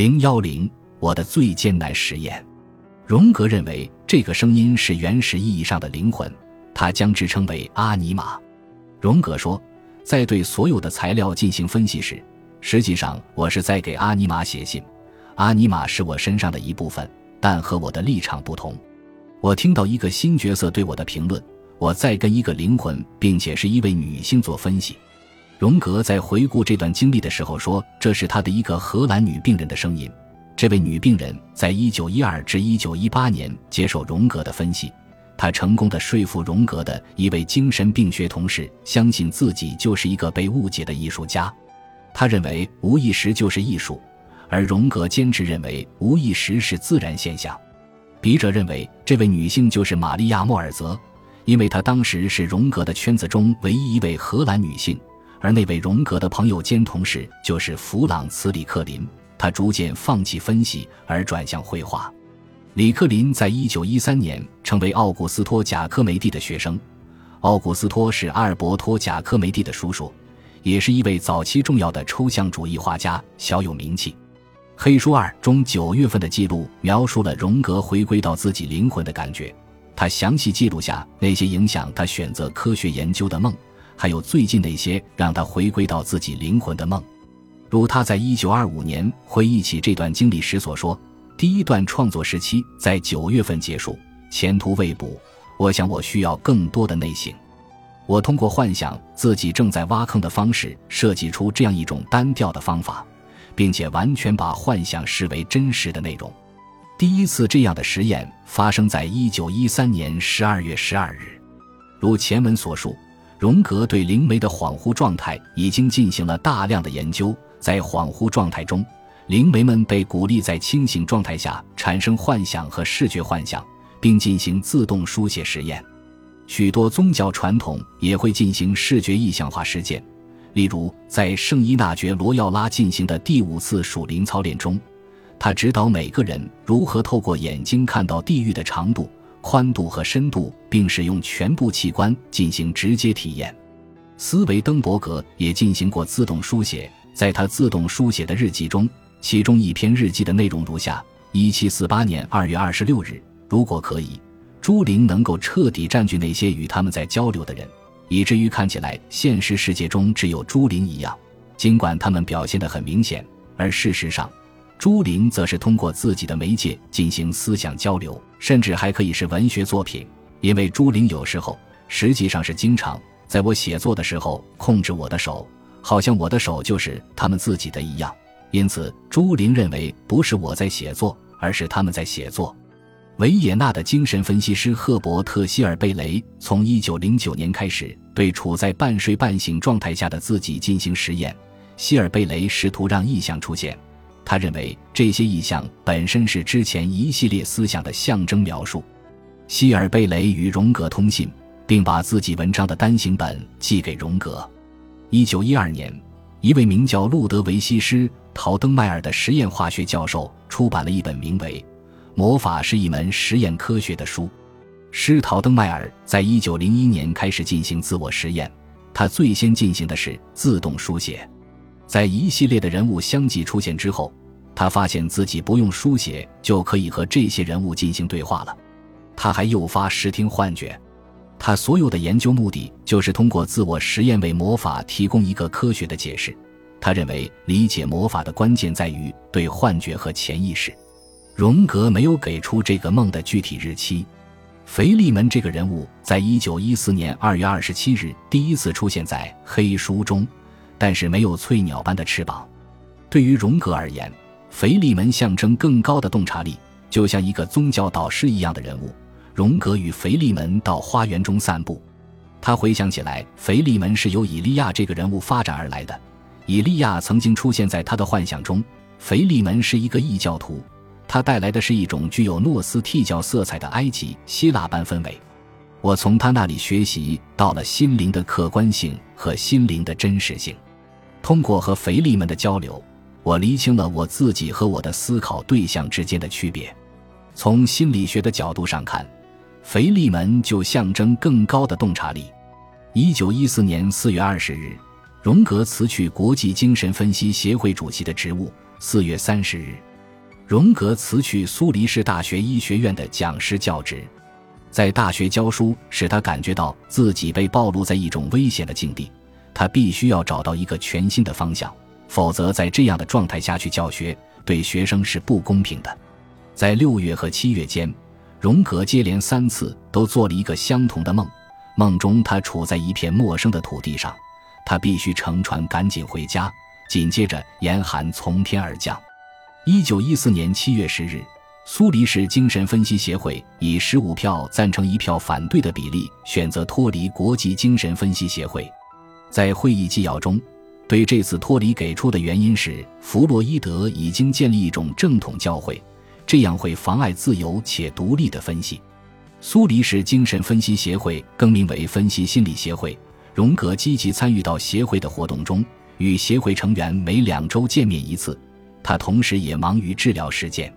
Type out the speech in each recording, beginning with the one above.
零幺零，我的最艰难实验。荣格认为这个声音是原始意义上的灵魂，他将之称为阿尼玛。荣格说，在对所有的材料进行分析时，实际上我是在给阿尼玛写信。阿尼玛是我身上的一部分，但和我的立场不同。我听到一个新角色对我的评论，我在跟一个灵魂，并且是一位女性做分析。荣格在回顾这段经历的时候说：“这是他的一个荷兰女病人的声音。这位女病人在1912至1918年接受荣格的分析，她成功的说服荣格的一位精神病学同事相信自己就是一个被误解的艺术家。他认为无意识就是艺术，而荣格坚持认为无意识是自然现象。笔者认为这位女性就是玛利亚·莫尔泽，因为她当时是荣格的圈子中唯一一位荷兰女性。”而那位荣格的朋友兼同事就是弗朗茨·里克林，他逐渐放弃分析而转向绘画。里克林在一九一三年成为奥古斯托·贾科梅蒂的学生。奥古斯托是阿尔伯托·贾科梅蒂的叔叔，也是一位早期重要的抽象主义画家，小有名气。《黑书二》中九月份的记录描述了荣格回归到自己灵魂的感觉，他详细记录下那些影响他选择科学研究的梦。还有最近那些让他回归到自己灵魂的梦，如他在一九二五年回忆起这段经历时所说：“第一段创作时期在九月份结束，前途未卜。我想我需要更多的内省。我通过幻想自己正在挖坑的方式设计出这样一种单调的方法，并且完全把幻想视为真实的内容。第一次这样的实验发生在一九一三年十二月十二日，如前文所述。”荣格对灵媒的恍惚状态已经进行了大量的研究。在恍惚状态中，灵媒们被鼓励在清醒状态下产生幻想和视觉幻想，并进行自动书写实验。许多宗教传统也会进行视觉意象化实践，例如在圣伊纳爵罗耀拉进行的第五次属灵操练中，他指导每个人如何透过眼睛看到地狱的长度。宽度和深度，并使用全部器官进行直接体验。斯维登伯格也进行过自动书写，在他自动书写的日记中，其中一篇日记的内容如下：一七四八年二月二十六日，如果可以，朱琳能够彻底占据那些与他们在交流的人，以至于看起来现实世界中只有朱琳一样，尽管他们表现得很明显，而事实上。朱琳则是通过自己的媒介进行思想交流，甚至还可以是文学作品，因为朱琳有时候实际上是经常在我写作的时候控制我的手，好像我的手就是他们自己的一样。因此，朱琳认为不是我在写作，而是他们在写作。维也纳的精神分析师赫伯特·希尔贝雷从1909年开始对处在半睡半醒状态下的自己进行实验。希尔贝雷试图让意象出现。他认为这些意象本身是之前一系列思想的象征描述。希尔贝雷与荣格通信，并把自己文章的单行本寄给荣格。一九一二年，一位名叫路德维希施陶登迈尔的实验化学教授出版了一本名为《魔法是一门实验科学》的书。施陶登迈尔在一九零一年开始进行自我实验，他最先进行的是自动书写。在一系列的人物相继出现之后。他发现自己不用书写就可以和这些人物进行对话了。他还诱发视听幻觉。他所有的研究目的就是通过自我实验为魔法提供一个科学的解释。他认为理解魔法的关键在于对幻觉和潜意识。荣格没有给出这个梦的具体日期。腓利门这个人物在一九一四年二月二十七日第一次出现在黑书中，但是没有翠鸟般的翅膀。对于荣格而言。腓利门象征更高的洞察力，就像一个宗教导师一样的人物。荣格与腓利门到花园中散步，他回想起来，腓利门是由以利亚这个人物发展而来的。以利亚曾经出现在他的幻想中。腓利门是一个异教徒，他带来的是一种具有诺斯替教色彩的埃及希腊般氛围。我从他那里学习到了心灵的客观性和心灵的真实性。通过和腓力门的交流。我厘清了我自己和我的思考对象之间的区别。从心理学的角度上看，腓力门就象征更高的洞察力。一九一四年四月二十日，荣格辞去国际精神分析协会主席的职务。四月三十日，荣格辞去苏黎世大学医学院的讲师教职，在大学教书使他感觉到自己被暴露在一种危险的境地，他必须要找到一个全新的方向，否则在这样的状态下去教学，对学生是不公平的。在六月和七月间，荣格接连三次都做了一个相同的梦，梦中他处在一片陌生的土地上，他必须乘船赶紧回家。紧接着，严寒从天而降。一九一四年七月十日，苏黎世精神分析协会以十五票赞成、一票反对的比例选择脱离国际精神分析协会。在会议纪要中，对这次脱离给出的原因是弗洛伊德已经建立一种正统教会，这样会妨碍自由且独立的分析。苏黎世精神分析协会更名为分析心理协会。荣格积极参与到协会的活动中。与协会成员每两周见面一次，他同时也忙于治疗实践。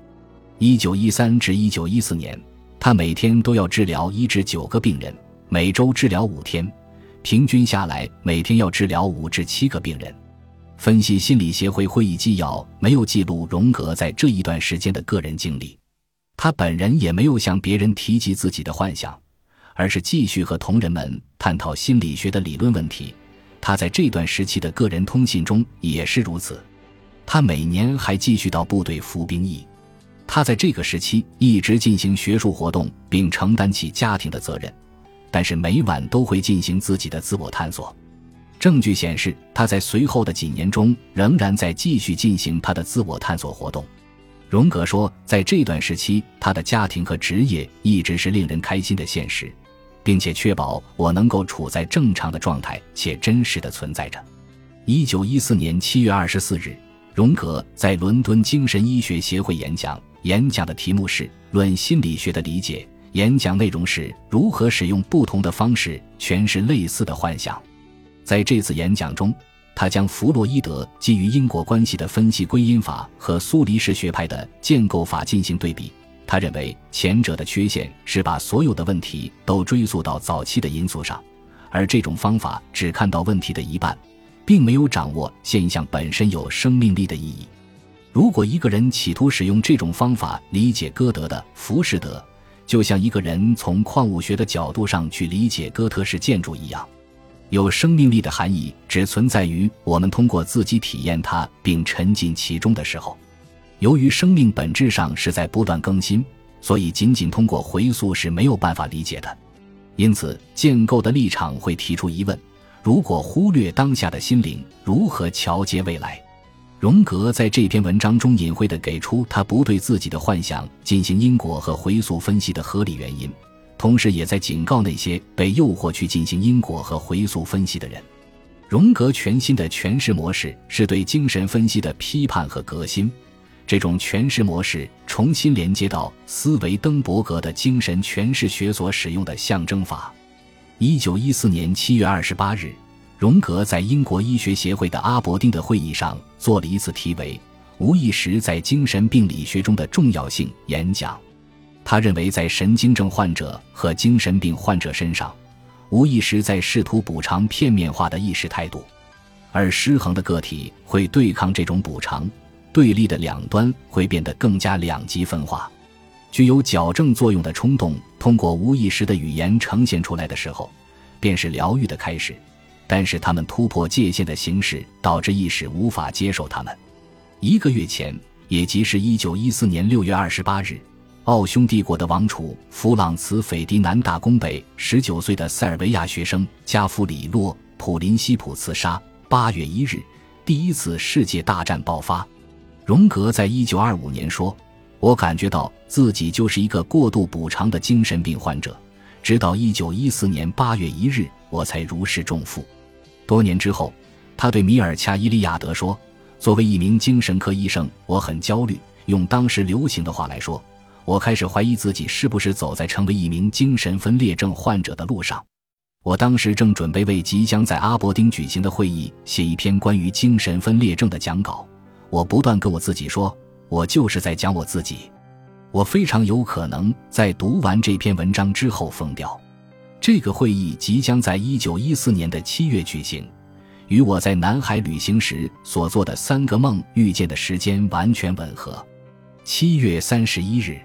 一九一三至一九一四年，他每天都要治疗一至九个病人，每周治疗五天，平均下来每天要治疗五至七个病人。分析心理协会会议纪要没有记录荣格在这一段时间的个人经历，他本人也没有向别人提及自己的幻想，而是继续和同仁们探讨心理学的理论问题。他在这段时期的个人通信中也是如此。他每年还继续到部队服兵役。他在这个时期一直进行学术活动，并承担起家庭的责任，但是每晚都会进行自己的自我探索。证据显示，他在随后的几年中仍然在继续进行他的自我探索活动。荣格说，在这段时期，他的家庭和职业一直是令人开心的现实。并且确保我能够处在正常的状态且真实的存在着。一九一四年七月二十四日，荣格在伦敦精神医学协会演讲，演讲的题目是《论心理学的理解》，演讲内容是如何使用不同的方式诠释类似的幻想。在这次演讲中，他将弗洛伊德基于因果关系的分析归因法和苏黎世学派的建构法进行对比。他认为前者的缺陷是把所有的问题都追溯到早期的因素上，而这种方法只看到问题的一半，并没有掌握现象本身有生命力的意义。如果一个人企图使用这种方法理解歌德的《浮士德》，就像一个人从矿物学的角度上去理解哥特式建筑一样，有生命力的含义只存在于我们通过自己体验它并沉浸其中的时候。由于生命本质上是在不断更新，所以仅仅通过回溯是没有办法理解的。因此，建构的立场会提出疑问：如果忽略当下的心灵，如何桥接未来？荣格在这篇文章中隐晦地给出他不对自己的幻想进行因果和回溯分析的合理原因，同时也在警告那些被诱惑去进行因果和回溯分析的人。荣格全新的诠释模式是对精神分析的批判和革新。这种诠释模式重新连接到斯维登伯格的精神诠释学所使用的象征法。一九一四年七月二十八日，荣格在英国医学协会的阿伯丁的会议上做了一次题为“无意识在精神病理学中的重要性”演讲。他认为，在神经症患者和精神病患者身上，无意识在试图补偿片面化的意识态度，而失衡的个体会对抗这种补偿。对立的两端会变得更加两极分化，具有矫正作用的冲动通过无意识的语言呈现出来的时候，便是疗愈的开始。但是他们突破界限的形式导致意识无法接受他们。一个月前，也即是一九一四年六月二十八日，奥匈帝国的王储弗朗茨·斐迪南大公被十九岁的塞尔维亚学生加夫里洛·普林西普刺杀。八月一日，第一次世界大战爆发。荣格在一九二五年说：“我感觉到自己就是一个过度补偿的精神病患者。”直到一九一四年八月一日，我才如释重负。多年之后，他对米尔恰伊利亚德说：“作为一名精神科医生，我很焦虑。用当时流行的话来说，我开始怀疑自己是不是走在成为一名精神分裂症患者的路上。我当时正准备为即将在阿伯丁举行的会议写一篇关于精神分裂症的讲稿。”我不断跟我自己说，我就是在讲我自己。我非常有可能在读完这篇文章之后疯掉。这个会议即将在一九一四年的七月举行，与我在南海旅行时所做的三个梦遇见的时间完全吻合。七月三十一日，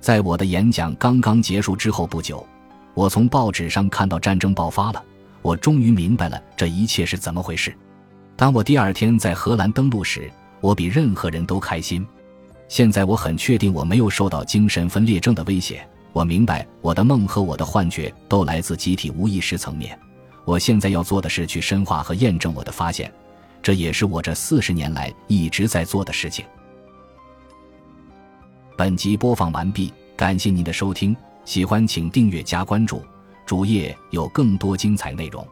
在我的演讲刚刚结束之后不久，我从报纸上看到战争爆发了。我终于明白了这一切是怎么回事。当我第二天在荷兰登陆时，我比任何人都开心。现在我很确定我没有受到精神分裂症的威胁。我明白我的梦和我的幻觉都来自集体无意识层面。我现在要做的是去深化和验证我的发现，这也是我这四十年来一直在做的事情。本集播放完毕，感谢您的收听，喜欢请订阅加关注，主页有更多精彩内容。